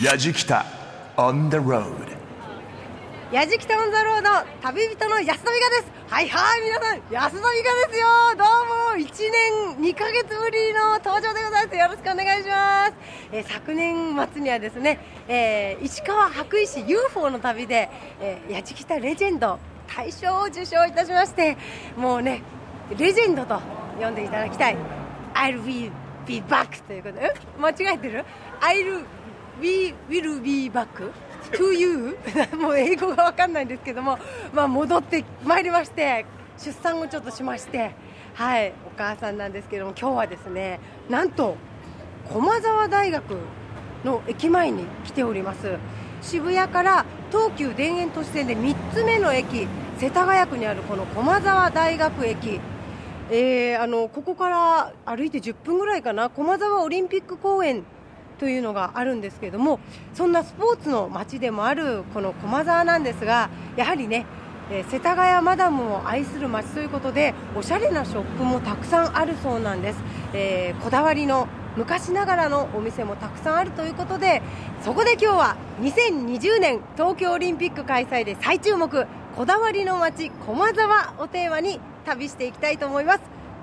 やじきた on the road やじきたオンザロード旅人の安田美香です。はいはい皆さん安田美香ですよ。どうも1年2ヶ月ぶりの登場でございます。よろしくお願いします、え昨年末にはですね、えー石川白衣市 UFO の旅で、えー、やじきたレジェンド大賞を受賞いたしましてもうねレジェンドと呼んでいただきたい。I'll be, be back ということで間違えてる？I'll be, will be back to you もう英語が分かんないんですけども、まあ、戻ってまいりまして出産をちょっとしましてはいお母さんなんですけども今日はですねなんと駒沢大学の駅前に来ております。渋谷から東急田園都市線で3つ目の駅世田谷区にあるこの駒沢大学駅。えーあのここから歩いて10分ぐらいかな。駒沢オリンピック公園というのがあるんですけれどもそんなスポーツの街でもあるこの駒沢なんですがやはりね、世田谷マダムを愛する街ということでおしゃれなショップもたくさんあるそうなんです、えーこだわりの昔ながらのお店もたくさんあるということでそこで今日は2020年東京オリンピック開催で最注目こだわりの街駒沢をテーマに旅していきたいと思います。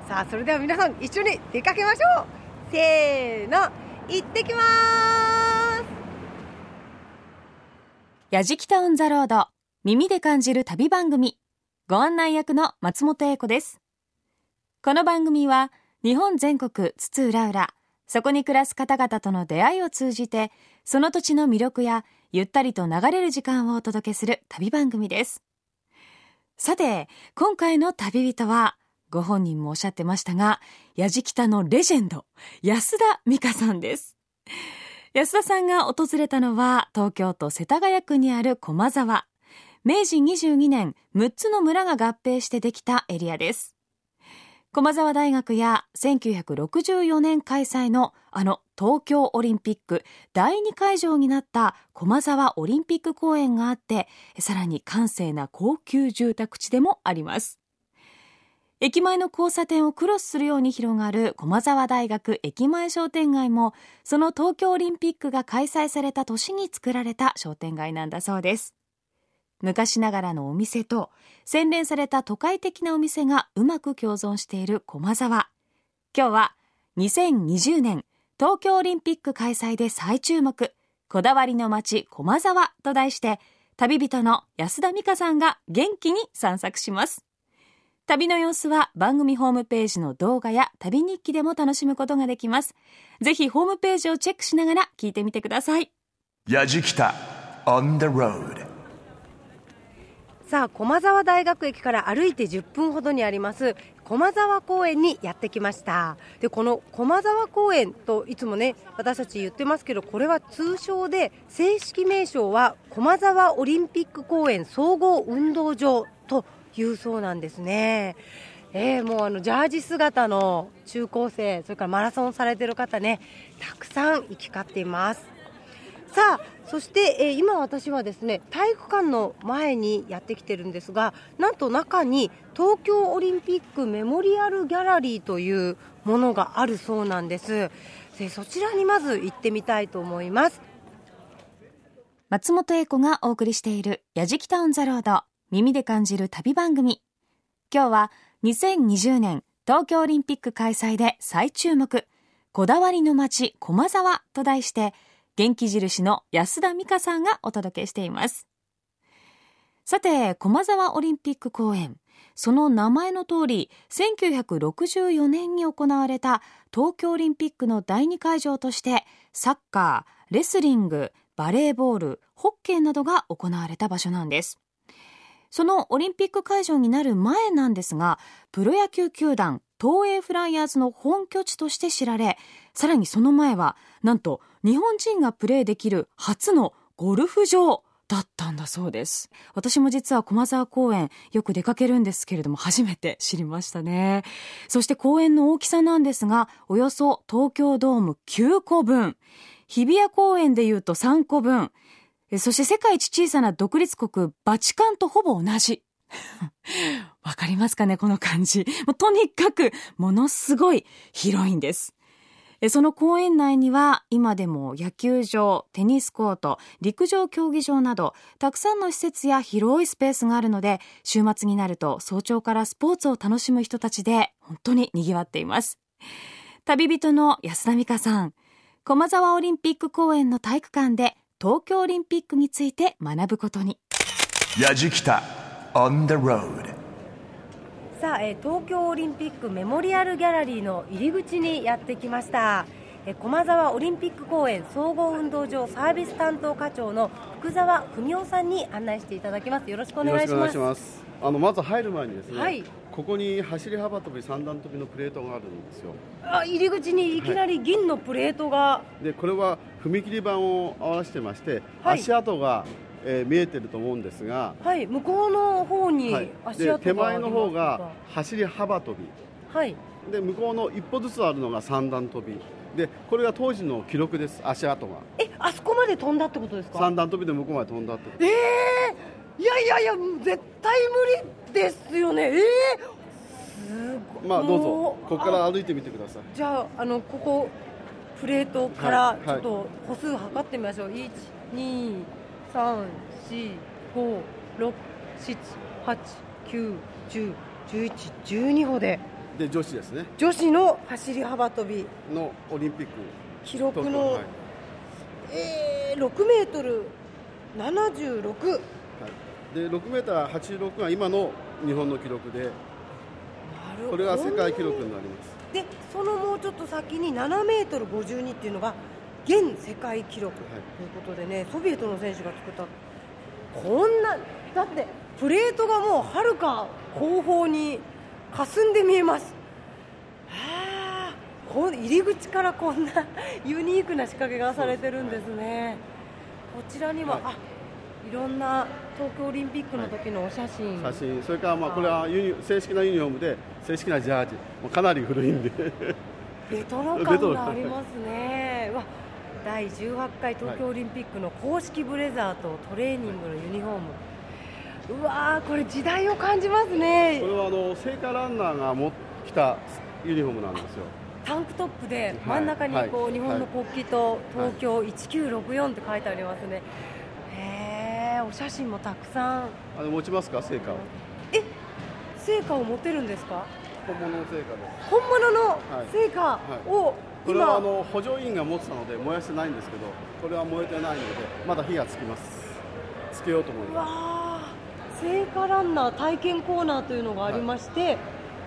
さあそれでは皆さん一緒に出かけましょう。せーの。行ってきます。やじきたオンザロード耳で感じる旅番組。ご案内役の松本英子です。この番組は日本全国津々浦々そこに暮らす方々との出会いを通じてその土地の魅力やゆったりと流れる時間をお届けする旅番組です。さて今回の旅人はご本人もおっしゃってましたがやじきたのレジェンド安田美香さんです。安田さんが訪れたのは東京都世田谷区にある駒沢。明治22年6つの村が合併してできたエリアです。駒沢大学や1964年開催のあの東京オリンピック第2会場になった駒沢オリンピック公園があってさらに閑静な高級住宅地でもあります。駅前の交差点をクロスするように広がる駒沢大学駅前商店街もその東京オリンピックが開催された年に作られた商店街なんだそうです。昔ながらのお店と洗練された都会的なお店がうまく共存している駒沢。今日は2020年東京オリンピック開催で再注目。こだわりの街駒沢と題して旅人の安田美香さんが元気に散策します。旅の様子は番組ホームページの動画や旅日記でも楽しむことができます。ぜひホームページをチェックしながら聞いてみてください。やじきた on the road. さあ駒沢大学駅から歩いて10分ほどにあります駒沢公園にやってきました。でこの駒沢公園といつもね私たち言ってますけどこれは通称で正式名称は駒沢オリンピック公園総合運動場というそうなんですね。えー、もうあのジャージ姿の中高生それからマラソンされてる方ねたくさん行き交っています。さあそして、えー今私はですね体育館の前にやってきてるんですがなんと中に東京オリンピックメモリアルギャラリーというものがあるそうなんです。でそちらにまず行ってみたいと思います。松本英子がお送りしている「やじきた On the Road」耳で感じる旅番組。今日は2020年東京オリンピック開催で再注目。こだわりの街駒沢と題して元気印の安田美香さんがお届けしています。さて駒沢オリンピック公園その名前の通り1964年に行われた東京オリンピックの第2会場としてサッカーレスリングバレーボールホッケーなどが行われた場所なんです。そのオリンピック会場になる前なんですがプロ野球球団東映フライヤーズの本拠地として知られさらにその前はなんと日本人がプレーできる初のゴルフ場だったんだそうです。私も実は駒沢公園よく出かけるんですけれども初めて知りましたね。そして公園の大きさなんですがおよそ東京ドーム9個分。日比谷公園でいうと3個分。そして世界一小さな独立国バチカンとほぼ同じ。わかりますかねこの感じ。もうとにかくものすごい広いんです。その公園内には今でも野球場、テニスコート、陸上競技場などたくさんの施設や広いスペースがあるので週末になると早朝からスポーツを楽しむ人たちで本当に賑わっています。旅人の安田美香さん、駒沢オリンピック公園の体育館で東京オリンピックについて学ぶことに。矢じき on the road さあ、えー、東京オリンピックメモリアルギャラリーの入り口にやってきました、えー、駒沢オリンピック公園総合運動場サービス担当課長の福澤文夫さんに案内していただきます。よろしくお願いします。あのまず入る前にですね、はい、ここに走り幅跳び三段跳びのプレートがあるんですよ。あ入り口にいきなり銀のプレートが、はい、でこれは踏切板を合わせてまして、はい、足跡がえー、見えてると思うんですが、はい、向こうの方に足跡手前の方が走り幅跳び、はい、で向こうの一歩ずつあるのが三段跳び。でこれが当時の記録です足跡が。えあそこまで飛んだってことですか？三段跳びで向こうまで飛んだってこと。ええー、いやいやいや絶対無理ですよね。ええー、すごい。まあどうぞ。ここから歩いてみてください。じゃああのここプレートからちょっと歩数測ってみましょう、はい、1 2三四五六七八九十十一十二歩でで女子ですね女子の走り幅跳び。のオリンピック記録の、はい、えー、6メートル76、はい、で6メーター86が今の日本の記録でこれが世界記録になります。でそのもうちょっと先に7メートル52っていうのが現世界記録ということでね、ソビエトの選手が作った。こんなだってプレートがもうはるか後方に霞んで見えます。はあ入り口からこんな ユニークな仕掛けがされてるんですね。こちらには、はい、あいろんな東京オリンピックの時のお写真、写真。それからまあこれはユニ正式なユニフォームで正式なジャージ。もうかなり古いんで。レトロ感がありますね。わ第18回東京オリンピックの公式ブレザーとトレーニングのユニフォーム、うわー、これ、時代を感じますね。これはあの聖火ランナーが持ってきたユニフォームなんですよ。タンクトップで真ん中にこう、はい、日本の国旗と東京1964って書いてありますね、お写真もたくさん。あの持ちますか聖火を。え聖火を持てるんですか？本物の聖火です。本物の聖火を、はい。これはあの補助員が持ってたので燃やしてないんですけどこれは燃えてないのでまだ火がつきます。つけようと思います。聖火ランナー体験コーナーというのがありまして、はい、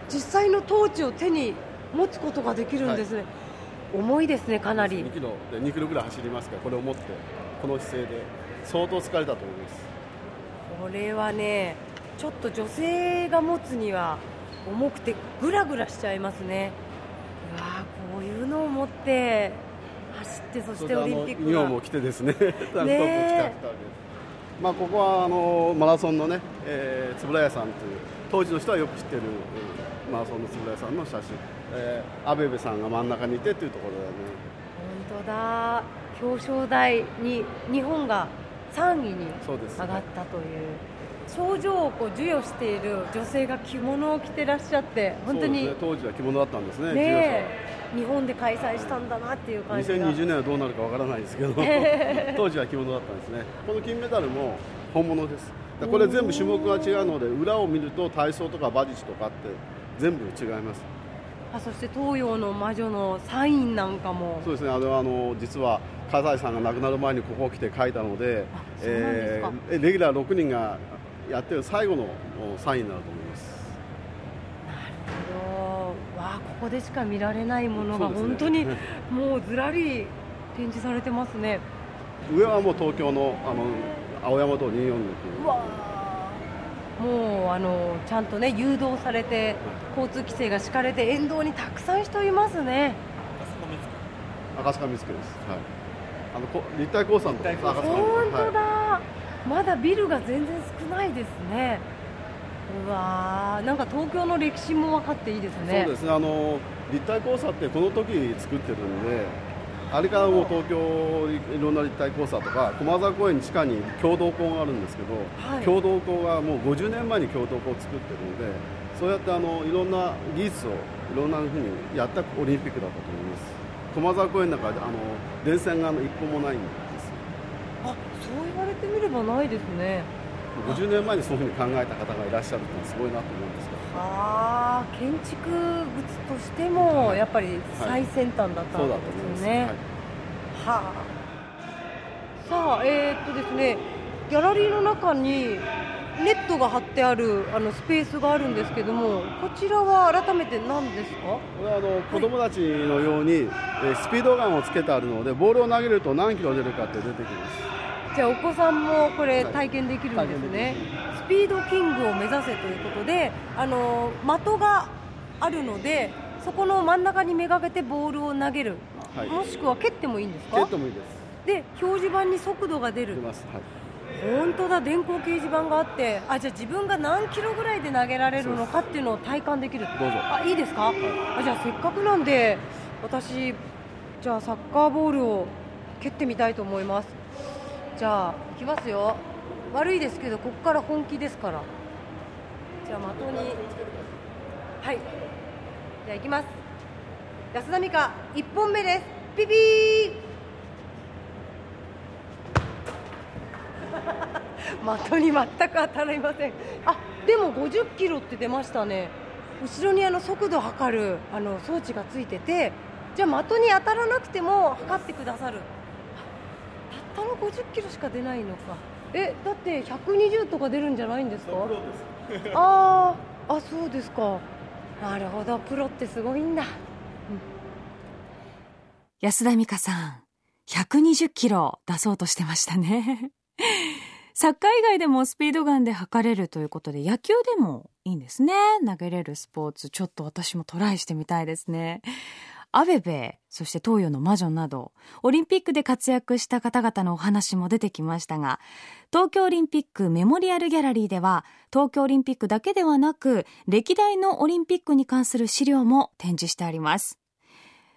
実際のトーチを手に持つことができるんですね、はい、重いですねかなり。2キロで2キロぐらい走りますからこれを持ってこの姿勢で相当疲れたと思います。これはねちょっと女性が持つには重くてぐらぐらしちゃいますね。わあこういうのを持って走ってそしてオリンピックが。も着てですね。ね まあここはあのマラソンのね、えー、円谷さんという当時の人はよく知ってるマラソンの円谷さんの写真、えー、阿部部さんが真ん中にいてというところだよね。本当だ。表彰台に日本が3位に上がったという。賞状をこう授与している女性が着物を着てらっしゃって本当に、ね、当時は着物だったんですねね日本で開催したんだなっていう感じが。2020年はどうなるかわからないですけど。当時は着物だったんですね。この金メダルも本物です。これ全部種目が違うので裏を見ると体操とか馬術とかって全部違いますあそして東洋の魔女のサインなんかも。そうですね。あれはあの実は葛西さんが亡くなる前にここを来て書いたのでえー、レギュラー6人がやってる最後のサインになると思います。なるほど。わあここでしか見られないものが本当に もうずらり展示されてますね。上はもう東京のあの青山通り246うわもうあのちゃんとね誘導されて交通規制が敷かれて沿道にたくさん人いますね。赤坂見附です。はい。あの立体交差の赤坂。本当だ、はいまだビルが全然少ないですね。うわなんか東京の歴史も分かっていいですね。そうですね。あの立体交差ってこの時作ってるんであれからもう東京いろんな立体交差とか駒沢公園地下に共同校があるんですけど、はい、共同校がもう50年前に共同校を作ってるのでそうやってあのいろんな技術をいろんなふうにやったオリンピックだったと思います。駒沢公園の中であの電線が一本もないんですあそう言われてみればないですね。50年前にそういうふうに考えた方がいらっしゃるってのはすごいなと思うんですけどああ建築物としてもやっぱり最先端だったんですよね、はあ。さあえー、っとですねギャラリーの中にネットが張ってあるあのスペースがあるんですけどもこちらは改めて何ですか？これはあの子供たちのように、えスピードガンをつけてあるのでボールを投げると何キロ出るかって出てきます。じゃあお子さんもこれ体験できるんですね、はい、スピードキングを目指せということであの的があるのでそこの真ん中にめがけてボールを投げる、はい、もしくは蹴ってもいいんですか？蹴ってもいいです。で表示板に速度が出る。出ます、はい。本当だ電光掲示板があってあじゃあ自分が何キロぐらいで投げられるのかっていうのを体感できる。どうぞ。あいいですか、はい、あじゃあせっかくなんで私じゃあサッカーボールを蹴ってみたいと思います。じゃあいきますよ悪いですけどここから本気ですから。じゃあ的に。はい。じゃあいきます。安田美香1本目です。ピピー。的に全く当たりません。あでも50キロって出ましたね。後ろにあの速度を測るあの装置がついててじゃあ的に当たらなくても測ってくださる。たったの50キロしか出ないのか。えだって120とか出るんじゃないんですか？ああそうですか。なるほどプロってすごいんだ、うん、安田美香さん120キロ出そうとしてましたね。サッカー以外でもスピードガンで測れるということで野球でもいいんですね。投げれるスポーツちょっと私もトライしてみたいですねアベベそして東洋の魔女などオリンピックで活躍した方々のお話も出てきましたが東京オリンピックメモリアルギャラリーでは東京オリンピックだけではなく歴代のオリンピックに関する資料も展示してあります。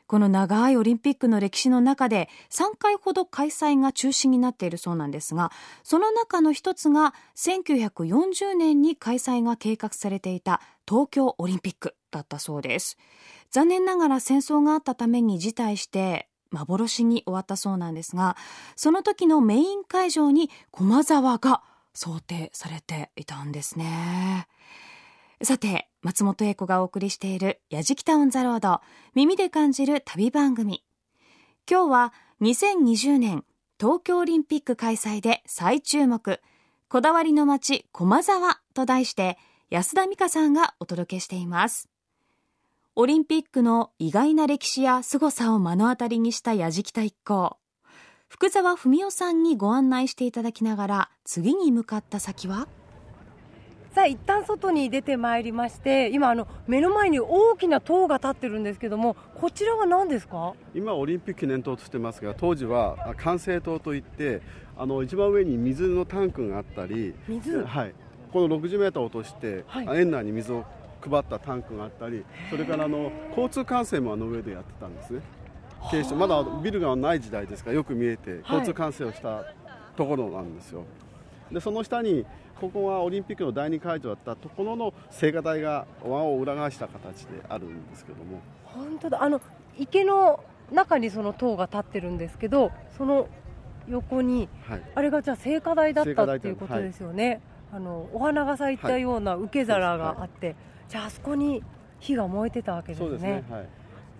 この長いオリンピックの歴史の中で3回ほど開催が中止になっているそうなんですがその中の一つが1940年に開催が計画されていた東京オリンピックだったそうです。残念ながら戦争があったために辞退して幻に終わったそうなんですがその時のメイン会場に駒沢が想定されていたんですね。さて松本英子がお送りしている「やじきた On the Road」耳で感じる旅番組。今日は2020年東京オリンピック開催で再注目。こだわりの街駒沢と題して安田美香さんがお届けしています。オリンピックの意外な歴史や凄さを目の当たりにしたやじきた一行。福沢文夫さんにご案内していただきながら次に向かった先は？さあ一旦外に出てまいりまして今あの目の前に大きな塔が立ってるんですけどもこちらは何ですか？今オリンピック記念塔としてますが当時は管制塔といってあの一番上に水のタンクがあったり水？はい。この60メーター落として、はい、園内に水を配ったタンクがあったりそれからあの交通管制もあの上でやってたんですね。警視庁まだビルがない時代ですからよく見えて交通管制をしたところなんですよ、でその下にここはオリンピックの第2会場だったところの聖火台が輪を裏返した形であるんですけども。本当だ。あの池の中にその塔が立ってるんですけどその横に、はい、あれがじゃあ聖火台だったっていうことですよね、はい、あのお花が咲いたような受け皿があって、はい、じゃああそこに火が燃えてたわけですね。すねはい。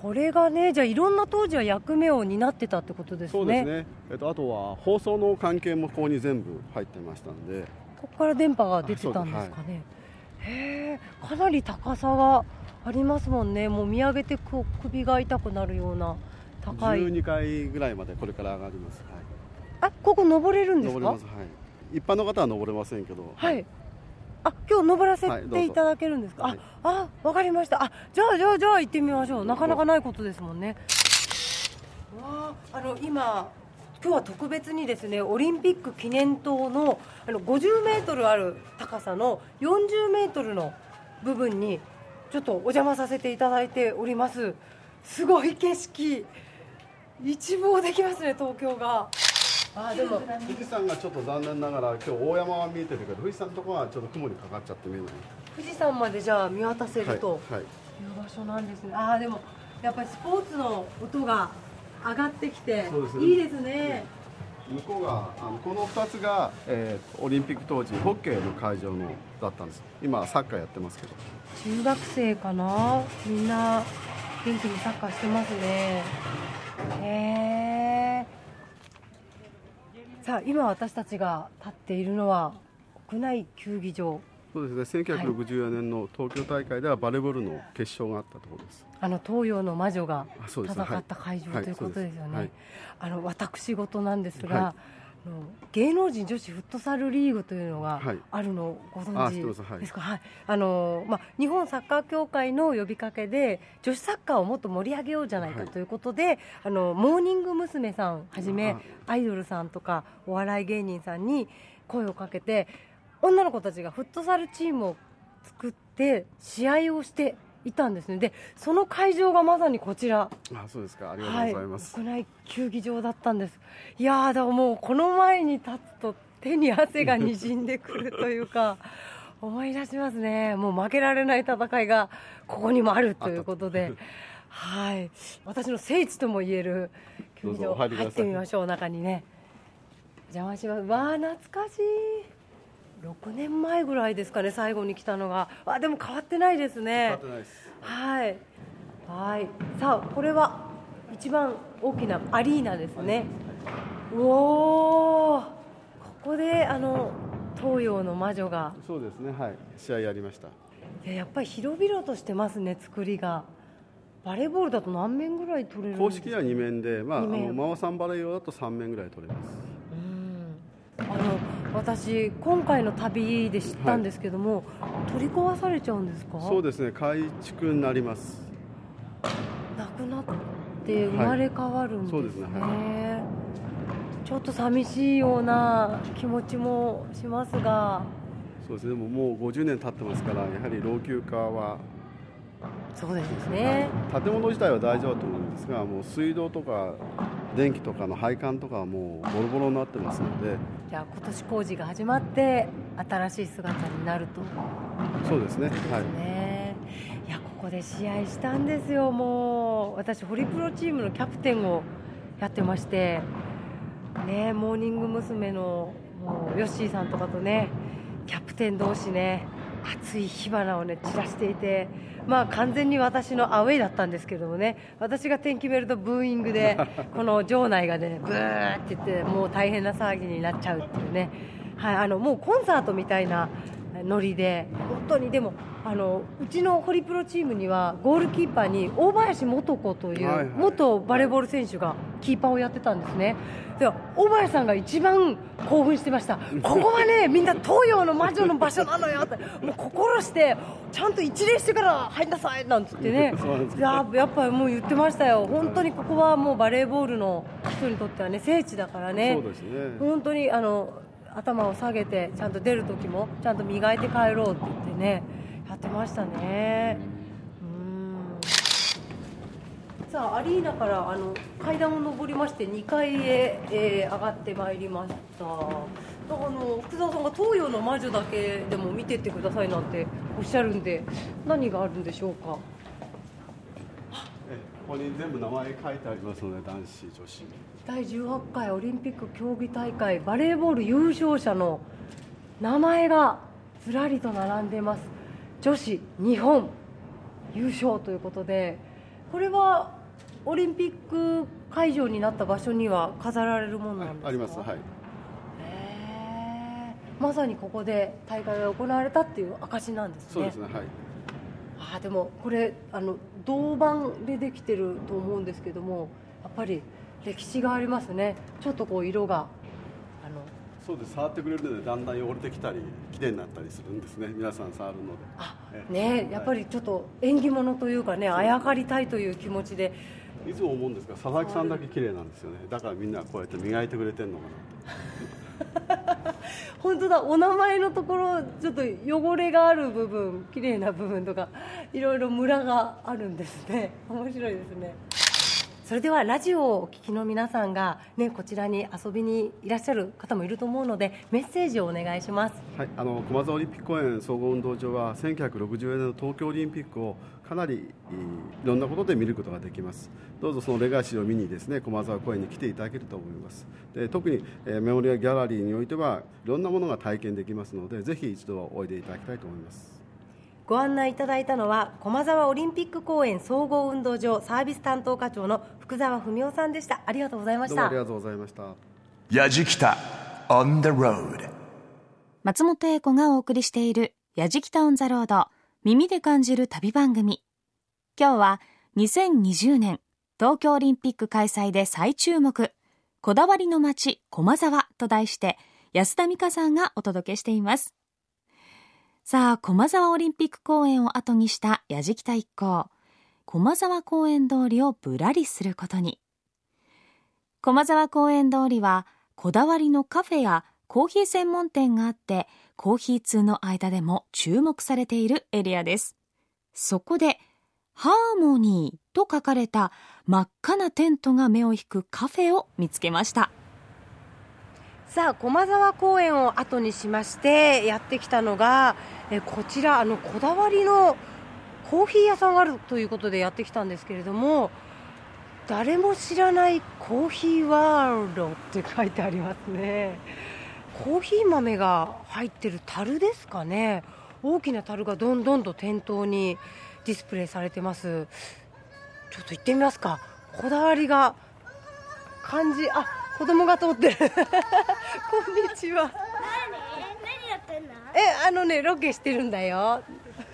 これがね、じゃあいろんな当時は役目を担ってたってことですね。そうですね。えっとあとは放送の関係もここに全部入ってましたんで。ここから電波が出てたんですかね、はい、へえかなり高さがありますもんね。もう見上げてこう首が痛くなるような高い。12階ぐらいまでこれから上がります、はい、あここ登れるんですか、はい、一般の方は登れませんけど。はいあ今日登らせていただけるんですか、はい、ああわかりました。あじゃあじゃあじゃあ行ってみましょう。なかなかないことですもんね。わああの今今日は特別にですねオリンピック記念塔のあの50メートルある高さの40メートルの部分にちょっとお邪魔させていただいております。すごい景色。一望できますね東京があでも。富士山がちょっと残念ながら今日大山は見えてるけど富士山のところはちょっと雲にかかっちゃって見えない。富士山までじゃあ見渡せると、はい。はい、いう場所なんですね。ああでもやっぱりスポーツの音が上がってきていいですね。向こうがあのこの2つが、えーオリンピック当時ホッケーの会場のだったんです。今はサッカーやってますけど。中学生かな？みんな元気にサッカーしてますね。へえさあ今私たちが立っているのは屋内球技場。そうですね。1964年の東京大会ではバレーボールの決勝があったところです。あの東洋の魔女が戦った会場はいということですよね、はい。あの私事なんですが、はい芸能人女子フットサルリーグというのがはい。あるのをごあ存知ですか、はい。あのまあ、日本サッカー協会の呼びかけで女子サッカーをもっと盛り上げようじゃないかはい。ということで、あのモーニング娘。さんはじめあアイドルさんとかお笑い芸人さんに声をかけて女の子たちがフットサルチームを作って試合をしていたんですね。でその会場がまさにこちら。あそうですか。ありがとうございます、はい、屋内球技場だったんです。いやーだからもうこの前に立つと手に汗がにじんでくるというか 思い出しますね。もう負けられない戦いがここにもあるということで。はい。私の聖地ともいえる球技場入ってみましょう。中にね。邪魔します。わあ懐かしい6年前ぐらいですかね最後に来たのがあでも変わってないですね変わってないですはい。はい。さあ、これは一番大きなアリーナですね。おお。ここであの東洋の魔女がそうですねはい試合やりましたいややっぱり広々としてますね作りが。バレーボールだと何面ぐらい取れるんですか？公式は2面で、まあ、あのマオさんバレー用だと3面ぐらい取れます私今回の旅で知ったんですけども、取り壊されちゃうんですか？そうですね。改築になります。なくなって生まれ変わるんですね,、はいそうですね。はちょっと寂しいような気持ちもしますが。そうですね。でももう50年経ってますからやはり老朽化は、そうですね、建物自体は大丈夫だと思うんですがもう水道とか電気とかの配管とかはもうボロボロになってますのでじゃあ今年工事が始まって新しい姿になると。そうですね。はい。ねいやここで試合したんですよもう。私ホリプロチームのキャプテンをやってまして。ねモーニング娘。のもうヨッシーさんとかとねキャプテン同士ね熱い火花をね散らしていてまあ完全に私のアウェイだったんですけどもね私が点決めるとブーイングで この場内がねブーって言ってもう大変な騒ぎになっちゃうっていうね。はいあのもうコンサートみたいなノリで。本当にでもあのうちのホリプロチームにはゴールキーパーに大林素子という元バレーボール選手がキーパーをやってたんですね。で大林さんが一番興奮してました。ここはねみんな東洋の魔女の場所なのよって。もう心してちゃんと一礼してから入んなさいなんつってね。いややっぱりもう言ってましたよ。本当にここはもうバレーボールの人にとってはね聖地だからね。そうですね。本当にあの頭を下げてちゃんと出る時もちゃんと磨いて帰ろうって言ってねやってましたね。うん。さあアリーナからあの階段を上りまして2階へ、えー上がってまいりました。だからあの福澤さんが東洋の魔女だけでも見てってくださいなんておっしゃるんで何があるんでしょうか？ここに全部名前書いてありますので男子女子。第18回オリンピック競技大会バレーボール優勝者の名前がずらりと並んでいます。女子日本優勝ということでこれはオリンピック会場になった場所には飾られるものなんですか？あります。はい。まさにここで大会が行われたっていう証なんですね。そうですね。はい。あーでもこれあの銅板でできてると思うんですけどもやっぱり歴史がありますね。ちょっとこう色があのそうです。触ってくれるのでだんだん汚れてきたりきれいになったりするんですね。皆さん触るので。あえねやっぱりちょっと縁起物というかねあやかりたいという気持ちで。いつも思うんですが佐々木さんだけ綺麗なんですよね。だからみんなこうやって磨いてくれてるのか 本当だお名前のところちょっと汚れがある部分綺麗な部分とかいろいろムラがあるんですね。面白いですねそれではラジオをお聞きの皆さんが、ね、こちらに遊びにいらっしゃる方もいると思うのでメッセージをお願いします、はい、あの駒沢オリンピック公園総合運動場は1960年の東京オリンピックをかなりいろんなことで見ることができます。どうぞそのレガシーを見にですね駒沢公園に来ていただけると思います。で特に、えー、メモリアギャラリーにおいてはいろんなものが体験できますのでぜひ一度おいでいただきたいと思います。ご案内いただいたのは駒沢オリンピック公園総合運動場サービス担当課長の福澤文夫さんでした。ありがとうございました。ありがとうございました。やじきた on the road. 松本英子がお送りしているやじきたオンザロード耳で感じる旅番組。今日は2020年東京オリンピック開催で再注目こだわりの街駒沢と題して安田美香さんがお届けしていますさあ、駒沢オリンピック公園を後にした矢敷田一行。駒沢公園通りをぶらりすることに。駒沢公園通りは、こだわりのカフェやコーヒー専門店があって、コーヒー通の間でも注目されているエリアです。そこで、ハーモニーと書かれた真っ赤なテントが目を引くカフェを見つけました。さあ駒沢公園を後にしましてやってきたのがえこちらあのこだわりのコーヒー屋さんがあるということでやってきたんですけれども誰も知らないコーヒーワールドって書いてありますね。コーヒー豆が入ってる樽ですかね。大きな樽がどんどんと店頭にディスプレイされてます。ちょっと行ってみますか。こだわりが感じあ子供が通って。る こんにちは。えあのねロケしてるんだよ。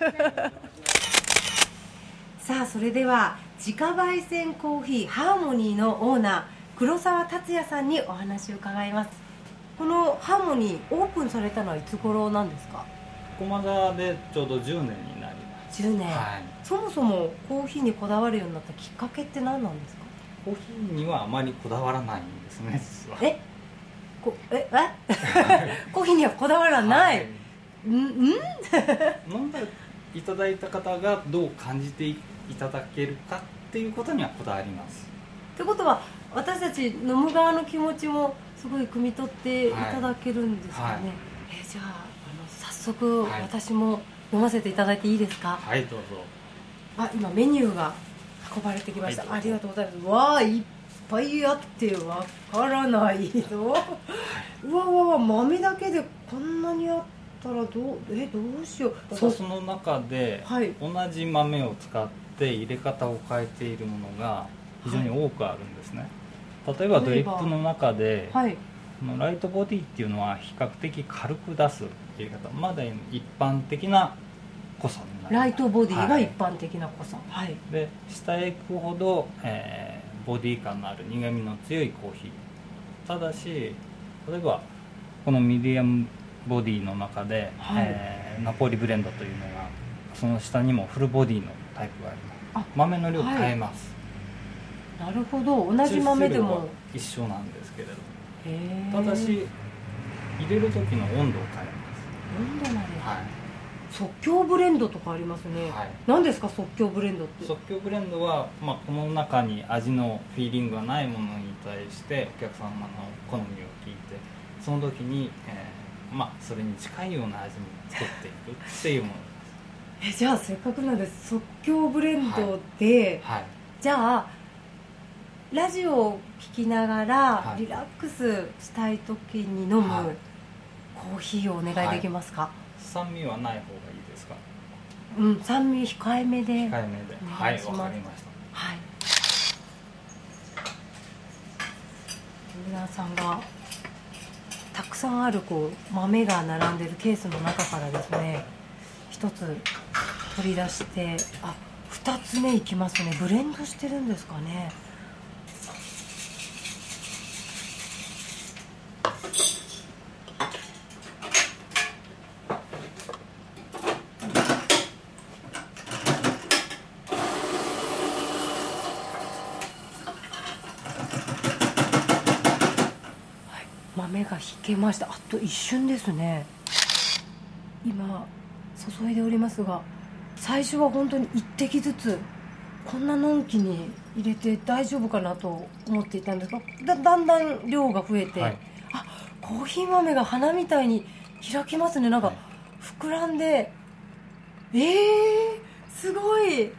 さあそれでは自家焙煎コーヒーハーモニーのオーナー黒沢達也さんにお話を伺います。このハーモニーオープンされたのはいつ頃なんですか？駒沢でちょうど10年になります。10年、はい、そもそもコーヒーにこだわるようになったきっかけって何なんですか？コーヒーにはあまりこだわらないんですね 実は。え？こえ？え？コーヒーにはこだわらない、はい。うん？飲んでいただいた方がどう感じていただけるかっていうことにはこだわります。ってことは私たち飲む側の気持ちもすごい汲み取ってい。ただけるんですかね、はい。はい、えじゃああの早速私も飲ませていただいていいですか？はいどうぞ。あ今メニューが運ばれてきました、はい、ありがとうございます。わあいっぱいあってわからないぞうわわわ豆だけでこんなにあったらどうえどうしよう。ソースの中で同じ豆を使って入れ方を変えているものが非常に多くあるんですね、はい、例えばドリップの中で、はい、このライトボディっていうのは比較的軽く出す入れ方まだ一般的な濃さライトボディが一般的な濃さ、はい、で下へ行くほど、えー、ボディ感のある苦みの強いコーヒー。ただし例えばこのミディアムボディの中で、はい、えー、ナポリブレンドというのがその下にもフルボディのタイプがあります。豆の量変えます、はい、なるほど。同じ豆でも。一緒なんですけれどただし入れる時の温度を変えます。温度まで。はい即興ブレンドとかありますね、はい、何ですか即興ブレンドって？即興ブレンドは、まあ、この中に味のフィーリングがないものに対してお客様の好みを聞いてその時に、えーまあそれに近いような味に作っていくっていうものです。えじゃあせっかくなんで即興ブレンドで、はい。はい、じゃあラジオを聴きながらリラックスしたい時に飲むコーヒーをお願いできますか、酸味はない方うん酸味控えめで控えめで。はいわかりました。はい。皆さんがたくさんあるこう豆が並んでるケースの中からですね一つ取り出してあ2つ目いきますね。ブレンドしてるんですかね豆が引けました。あと一瞬ですね。今注いでおりますが最初は本当に1滴ずつこんなのんきに入れて大丈夫かなと思っていたんですがだだんだん量が増えて、はい。あコーヒー豆が花みたいに開きますね。なんかはい。膨らんでえー、すごい。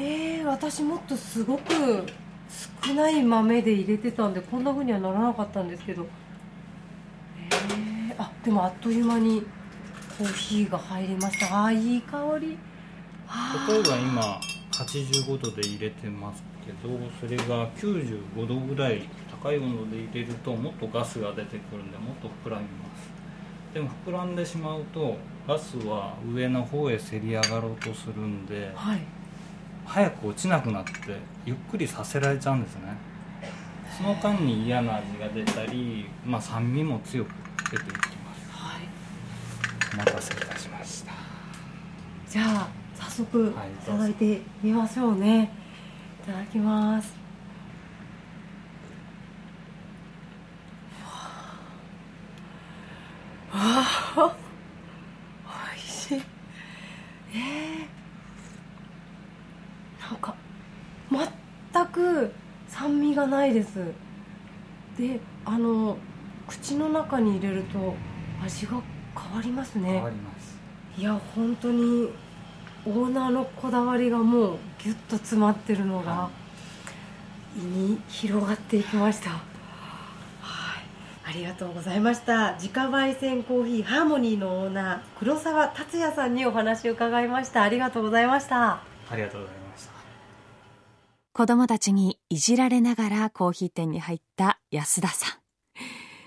えー、私もっとすごく少ない豆で入れてたんでこんな風にはならなかったんですけど。えー、あでもあっという間にコーヒーが入りました。あーいい香り。例えば今85度で入れてますけどそれが95度ぐらい高い温度で入れるともっとガスが出てくるんでもっと膨らみます。でも膨らんでしまうとガスは上の方へせり上がろうとするんではい早く落ちなくなってゆっくりさせられちゃうんですね。その間に嫌な味が出たり、まあ、酸味も強く出ていきます。はい。お待たせいたしました。じゃあ早速いはいただいてみましょうね、いただきますわあおいしいえー、なんか全く酸味がないです。であの口の中に入れると味が変わりますね。変わります。いや本当にオーナーのこだわりがもうギュッと詰まってるのがは胃に広がっていきました。はい。ありがとうございました。自家焙煎コーヒーハーモニーのオーナー黒沢達也さんにお話を伺いました。ありがとうございました。ありがとうございました子供たちにいじられながらコーヒー店に入った安田さん。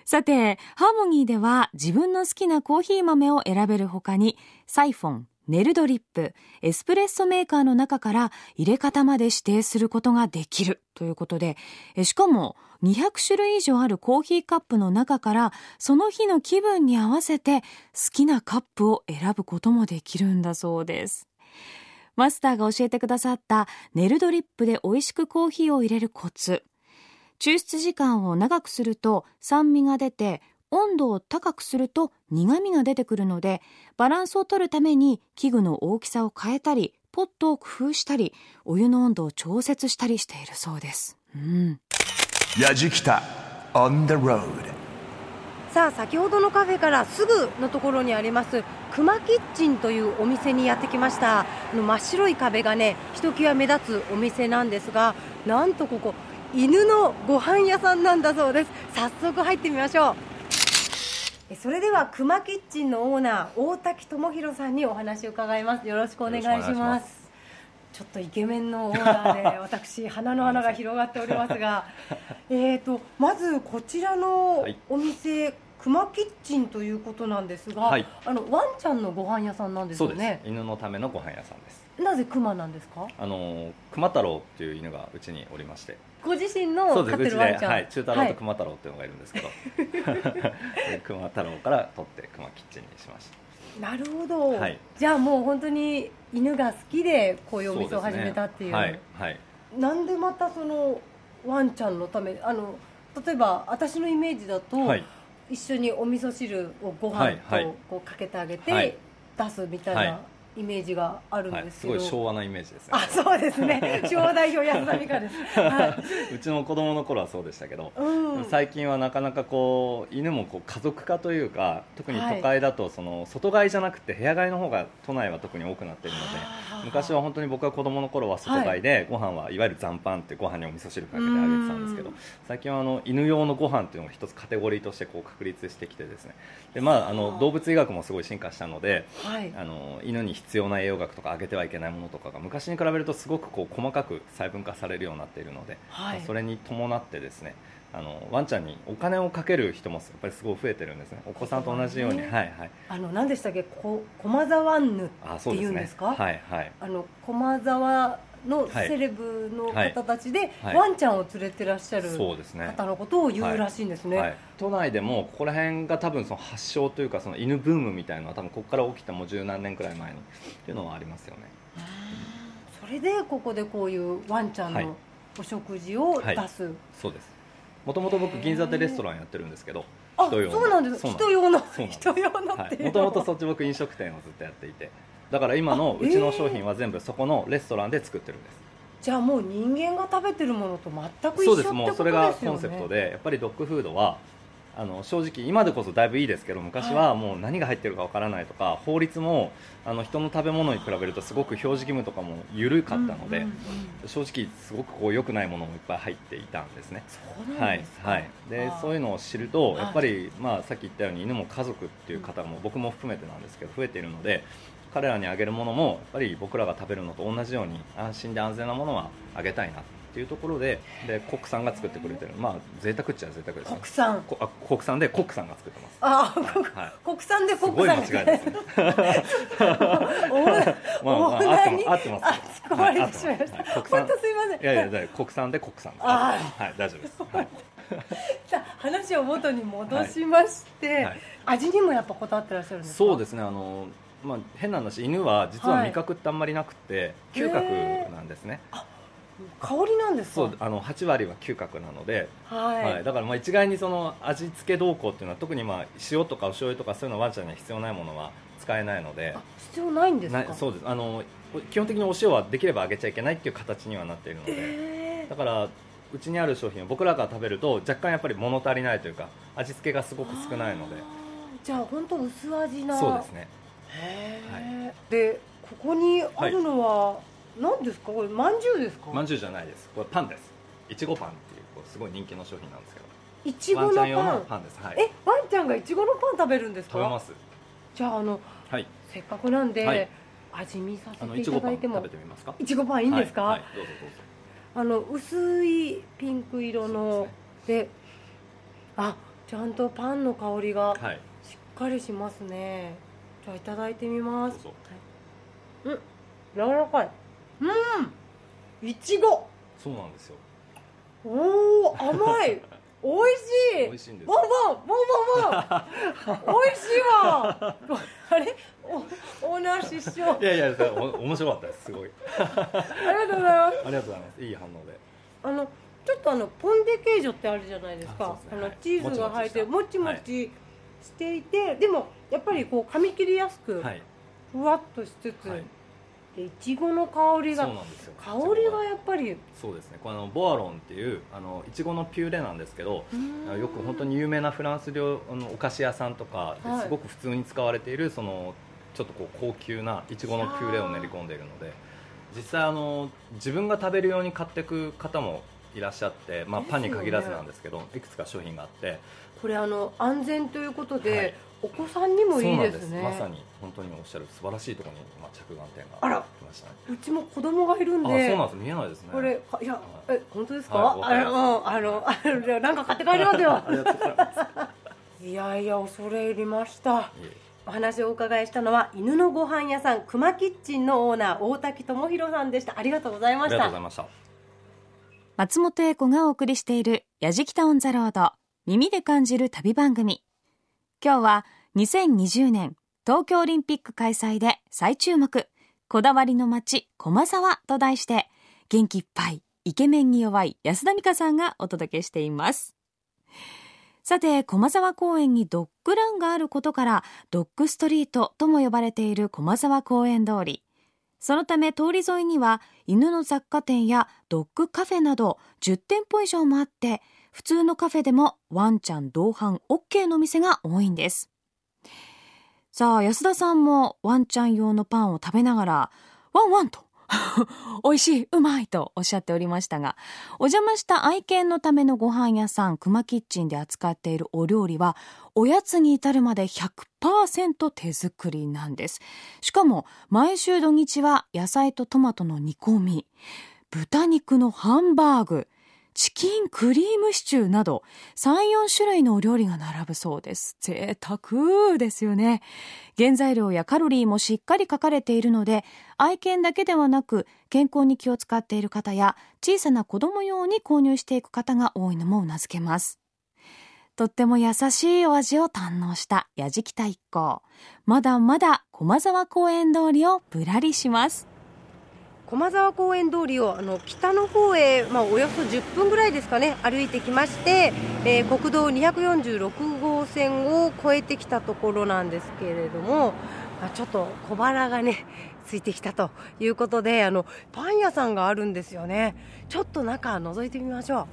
さて、ハーモニーでは自分の好きなコーヒー豆を選べる他に、サイフォン、ネルドリップ、エスプレッソメーカーの中から入れ方まで指定することができるということで、しかも200種類以上あるコーヒーカップの中からその日の気分に合わせて好きなカップを選ぶこともできるんだそうです。マスターが教えてくださったネルドリップで美味しくコーヒーを入れるコツ。抽出時間を長くすると酸味が出て、温度を高くすると苦味が出てくるので、バランスを取るために器具の大きさを変えたり、ポットを工夫したり、お湯の温度を調節したりしているそうです。うん。やじきたさあ先ほどのカフェからすぐのところにありますクマキッチンというお店にやってきました。あの真っ白い壁がねひときわ目立つお店なんですがなんとここ犬のご飯屋さんなんだそうです。早速入ってみましょう。それではクマキッチンのオーナー大滝智弘さんにお話を伺います。よろしくお願いします。ちょっとイケメンのオーナーで私鼻の穴が広がっておりますが えーとまずこちらのはいお店、クマキッチンということなんですが、はい。あのワンちゃんのご飯屋さんなんですそうです、よね犬のためのご飯屋さんです。なぜクマなんですか？あの熊太郎っていう犬がうちにおりまして。ご自身の飼ってるワンちゃん。はい、中太郎はい。と熊太郎っていうのがいるんですけど、で 熊太郎から取って熊キッチンにしました。なるほど、はい。じゃあもう本当に犬が好きでこういうお店を始めたっていう。はいはい。なんでまたそのワンちゃんのためあの例えば私のイメージだと、はい。一緒にお味噌汁をご飯とこうかけてあげて、はい。出すみたいはないイメージがあるんはい、ですけど、すごい昭和なイメージですね。あそうですね。昭和代表安田美香です、はい、うちの子供の頃はそうでしたけど、うん。最近はなかなかこう犬もこう家族化というか特に都会だとその外飼いじゃなくて部屋飼いの方が都内は特に多くなっているので昔は本当に僕が子供の頃は外飼い。で、ご飯はいわゆる残飯ってご飯にお味噌汁かけてあげてたんですけどうん。最近はあの犬用のご飯っていうのが一つカテゴリーとしてこう確立してきてですね。で、まあ、あの動物医学もすごい進化したのではい。あの犬に必要な栄養学とかあげてはいけないものとかが昔に比べるとすごくこう細かく細分化されるようになっているので、はい。まあそれに伴ってですねあのワンちゃんにお金をかける人もやっぱりすごい増えてるんですね。お子さんと同じように、ね。はいはい。あの何でしたっけ？こ駒沢ヌっていうんですか？はいはい。あの駒沢のはい。セレブの方たちで、はい。ワンちゃんを連れてらっしゃる方のことを言うらしいんですね、はい、都内でもここら辺が多分その発祥というかその犬ブームみたいなのは多分ここから起きたもう十何年くらい前にっていうのはありますよね。それでここでこういうワンちゃんはい。のお食事を出す、そうです。もともと僕銀座でレストランやってるんですけどあ人用の。そうなんです。人用の人用のっていうもともとそっち僕飲食店をずっとやっていてだから今のうちの商品は全部そこのレストランで作ってるんです。じゃあもう人間が食べてるものと全く一緒ってことですよね。そうですもうそれがコンセプトでやっぱりドッグフードはあの正直今でこそだいぶいいですけど昔はもう何が入ってるかわからないとか法律もあの人の食べ物に比べるとすごく表示義務とかも緩かったので、うんうんうん。正直すごくこう良くないものもいっぱい入っていたんですね。はいはい、でそういうのを知ると、はいやっぱり、まあ、さっき言ったように犬も家族っていう方も、僕も含めてなんですけど増えているので彼らにあげるものもやっぱり僕らが食べるのと同じように安心で安全なものはあげたいなっていうところででコックさんが作ってくれてる。まあ贅沢っちゃ贅沢ですね。国産こあ国産でコックさんが作ってます。あはい。国産ですごい間違いですね。まあまあ合ってます合ってます。はい国産す。いません。いやいや国産で国産あはい大丈夫です、はい。さあ話を元に戻しまして、はい。はい。味にもやっぱこだわってらっしゃるんですか？そうですね。あの、まあ、変な話犬は実は味覚ってあんまりなくて、嗅覚なんですね香りなんですか？そうあの8割は嗅覚なので、はい。はい、だからまあ一概にその味付け動向っていうのは特にまあ塩とかお醤油とかそういうのはワンちゃんには必要ないものは使えないのであ必要ないんですか？なそうですあの基本的にお塩はできればあげちゃいけないっていう形にはなっているので、えだからうちにある商品を僕らが食べると若干やっぱり物足りないというか味付けがすごく少ないのでじゃあ本当薄味な。そうですねへえ、でここにあるのは、何ですか？これ饅頭ですか？まんじゅうじゃないです。これパンです。いちごパンっていうこうすごい人気の商品なんですけど。いちごのパン。ワンちゃん用のパンです。はい。え、ワンちゃんがいちごのパン食べるんですか？食べます。じゃああのはい。せっかくなんで、はい。味見させていただいても。べてみますか？いちごパンいいんですか、はい。はい。どうぞどうぞ。あの薄いピンク色ので,、あちゃんとパンの香りがはい。しっかりしますねじゃあいただいてみます。どうぞ。うん。柔らかい。うん。いちご。そうなんですよ。おお甘い。おいしい。美味しいんですボンボンボンボンボンおいしいわ。あれ？おオーナー失笑いやいやお面白かったですすごい。ありがとうございます。ありがとうございます。いい反応で。あのちょっとあのポン・デ・ケージョってあるじゃないですか。ああのチーズが入ってもちもちしていて、でもやっぱりこう噛み切りやすくはい。ふわっとしつつ、はい。でいちごの香りがそうなんですよ。香りがやっぱりそうですね。このボアロンっていうあのいちごのピューレなんですけどよく本当に有名なフランス料あのお菓子屋さんとかではい。すごく普通に使われているそのちょっとこう高級ないちごのピューレを練り込んでいるので実際あの自分が食べるように買っていく方もいらっしゃって、まあ、パンに限らずなんですけどいくつか商品があってこれあの安全ということで、はい。お子さんにもいいですね。そうなんです。まさに本当におっしゃる素晴らしいところに、まあ、着眼点あら。が来ましたね。うちも子供がいるんあでそうなんです。見えないですね。これかいやえ本当ですか、はいあのあのあのじゃあなんか買って帰りますよ。います。いやいや恐れ入りました。お話をお伺いしたのは犬のご飯屋さん熊キッチンのオーナー大滝智弘さんでした。ありがとうございまありしたがとうございました。松本英子がお送りしている「やじきた On the Road」耳で感じる旅番組。今日は2020年東京オリンピック開催で再注目。こだわりの街駒沢と題して元気いっぱいイケメンに弱い安田美香さんがお届けしています。さて駒沢公園にドッグランがあることからドッグストリートとも呼ばれている駒沢公園通り。そのため通り沿いには犬の雑貨店やドッグカフェなど10店舗以上もあって普通のカフェでもワンちゃん同伴 OK の店が多いんです。さあ安田さんもワンちゃん用のパンを食べながらワンワンと 美味しいうまいとおっしゃっておりましたがお邪魔した愛犬のためのご飯屋さん熊キッチンで扱っているお料理はおやつに至るまで100%手作りなんです。しかも毎週土日は野菜とトマトの煮込み豚肉のハンバーグチキンクリームシチューなど3、4種類のお料理が並ぶそうです。贅沢ですよね。原材料やカロリーもしっかり書かれているので、愛犬だけではなく健康に気を使っている方や小さな子供用に購入していく方が多いのもうなずけます。とっても優しいお味を堪能したやじきた一行。まだまだ駒沢公園通りをぶらりします。駒沢公園通りをあの北の方へ、まあ、およそ10分ぐらいですかね歩いてきまして、えー国道246号線を越えてきたところなんですけれどもあちょっと小腹がね ついてきたということであのパン屋さんがあるんですよね。ちょっと中覗いてみましょう。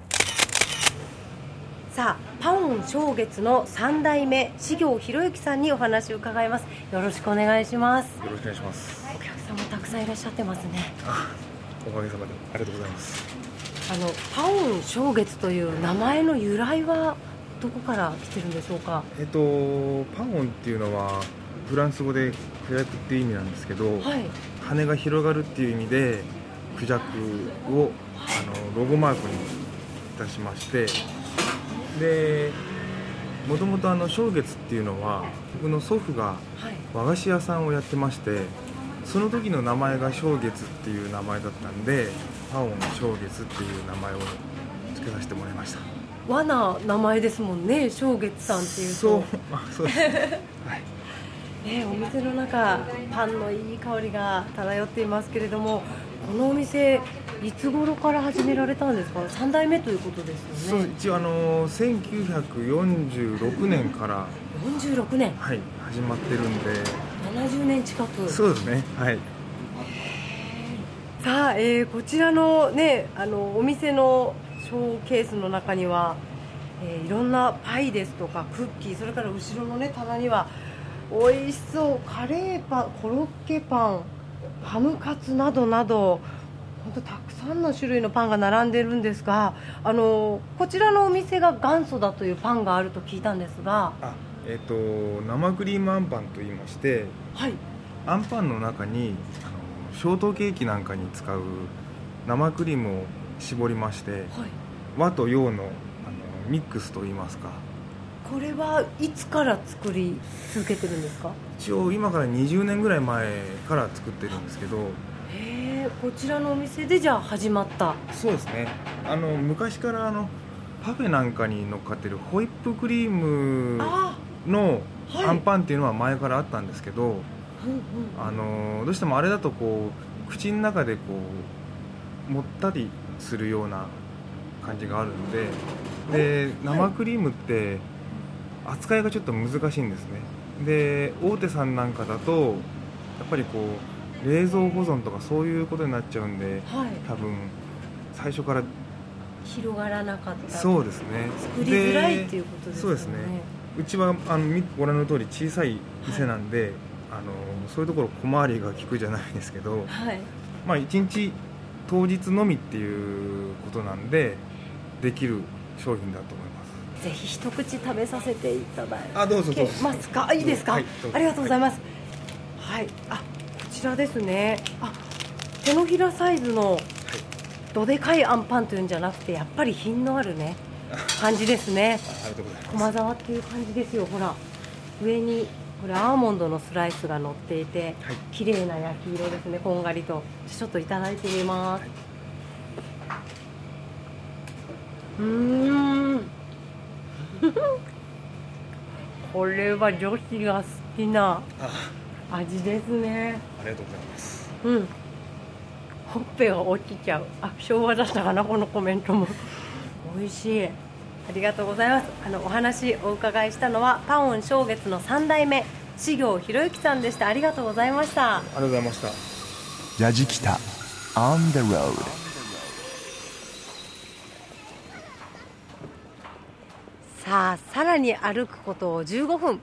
さあパン正月の3代目四行博之さんにお話を伺います。よろしくお願いします。よろしくお願いします。さんいらっしゃってますね。おかげさまでありがとうございます。あのパン正月という名前の由来はどこから来てるんでしょうか？えっとパンオンっていうのはフランス語でクジャクっていう意味なんですけど、はい。羽が広がるっていう意味でクジャクをあのロゴマークにいたしましてでもともとあの正月っていうのは僕の祖父がはい。和菓子屋さんをやってましてその時の名前が正月っていう名前だったんでパンオン正月っていう名前を付けさせてもらいました。和な名前ですもんね正月さんっていうと。そうあそうです。ねはい。ね、お店の中パンのいい香りが漂っていますけれどもこのお店いつ頃から始められたんですか？3代目ということですそうよね一応あの1946年から、46年。はい、始まってるんで70年近く。そうですね。はい。さあ、えーこちらのねあのお店のショーケースの中には、えーいろんなパイですとかクッキーそれから後ろのね棚には美味しそうカレーパンコロッケパンハムカツなどなど本当たくさんの種類のパンが並んでるんですがあのこちらのお店が元祖だというパンがあると聞いたんですがあえっ、と生クリームあんパンと言いましてはい。あんパンの中にあのショートケーキなんかに使う生クリームを絞りましてはい。和と洋のあのミックスと言いますか。これはいつから作り続けてるんですか？一応今から20年ぐらい前から作ってるんですけど。へえこちらのお店でじゃあ始まった。そうですね。あの昔からあのパフェなんかに乗っかってるホイップクリームあのはい。あんパンっていうのは前からあったんですけど、あのどうしてもあれだとこう口の中でこうもったりするような感じがあるのでで生クリームって扱いがちょっと難しいんですね。で大手さんなんかだとやっぱりこう冷蔵保存とかそういうことになっちゃうんではい。多分最初から広がらなかったそうですね。作りづらいっていうことですよね。そうですねうちはあのみご覧の通り小さい店なんで、あのそういうところ小回りが利くじゃないですけど、はい。まあ、1日当日のみっていうことなんでできる商品だと思います。ぜひ一口食べさせていただいあどうぞどうぞ。けますか？あいいですか、はいありがとうございます。はい。あこちらですね。あ手のひらサイズのどでかいあんパンというんじゃなくてやっぱり品のあるね感じですね。駒沢っていう感じですよ。ほら上にこれアーモンドのスライスが乗っていて、はい。綺麗な焼き色ですねこんがりと。ちょっといただいてみます、うーん。これは女子が好きなあ。味ですね。ありがとうございます。うん。ほっぺが落ちちゃう。あ昭和だったかなこのコメントも美味しい。ありがとうございます。あのお話お伺いしたのはパオン正月の3代目四行博之さんでした。ありがとうございました。ありがとうございました。やじきた。On the road. さあさらに歩くことを15分。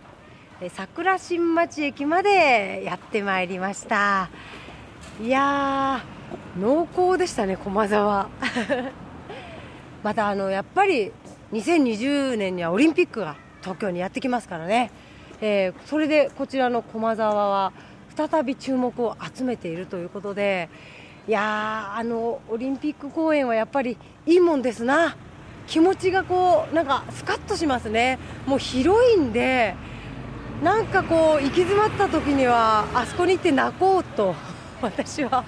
え桜新町駅までやってまいりました。いやー濃厚でしたね駒沢またあのやっぱり2020年にはオリンピックが東京にやってきますからね、えーそれでこちらの駒沢は再び注目を集めているということでいやーあのオリンピック公演はやっぱりいいもんですな。気持ちがこうなんかスカッとしますね。もう広いんでなんかこう行き詰まった時にはあそこに行って泣こうと私は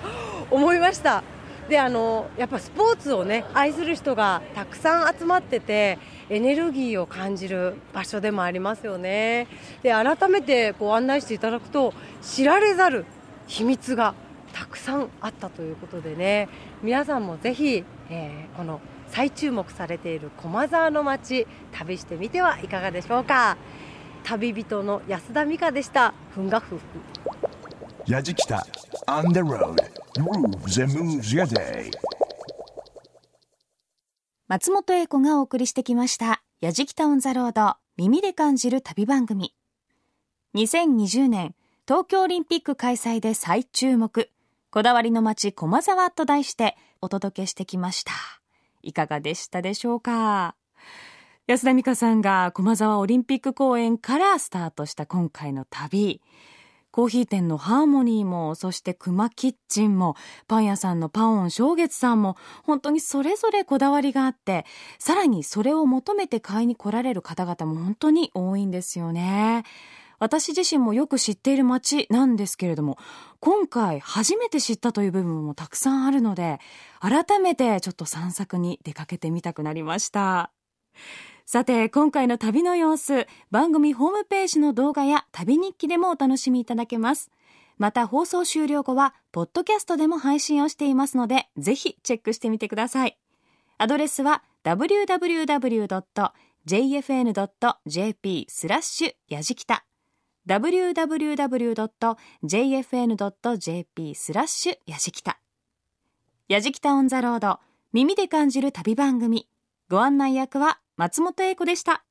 思いました。であのやっぱスポーツをね愛する人がたくさん集まっててエネルギーを感じる場所でもありますよね。で改めてこう案内していただくと知られざる秘密がたくさんあったということでね。皆さんもぜひ、えーこの再注目されている駒沢の街旅してみてはいかがでしょうか。旅人の安田美香でした。ふんが夫婦やじきた。On the road 松本英子がお送りしてきました「やじきた On the Road 耳で感じる旅番組」2020年東京オリンピック開催で再注目。こだわりの街駒沢と題してお届けしてきました。いかがでしたでしょうか？安田美香さんが駒沢オリンピック公園からスタートした今回の旅。コーヒー店のハーモニーも、そして熊キッチンも、パン屋さんのパオン正月さんも、本当にそれぞれこだわりがあって、さらにそれを求めて買いに来られる方々も本当に多いんですよね。私自身もよく知っている街なんですけれども、今回初めて知ったという部分もたくさんあるので、改めてちょっと散策に出かけてみたくなりました。さて、今回の旅の様子、番組ホームページの動画や旅日記でもお楽しみいただけます。また放送終了後は、ポッドキャストでも配信をしていますので、ぜひチェックしてみてください。アドレスは www.jfn.jp スラッシュやじきた www.jfn.jp スラッシュやじきたやじきたオンザロード耳で感じる旅番組ご案内役は松本英子でした。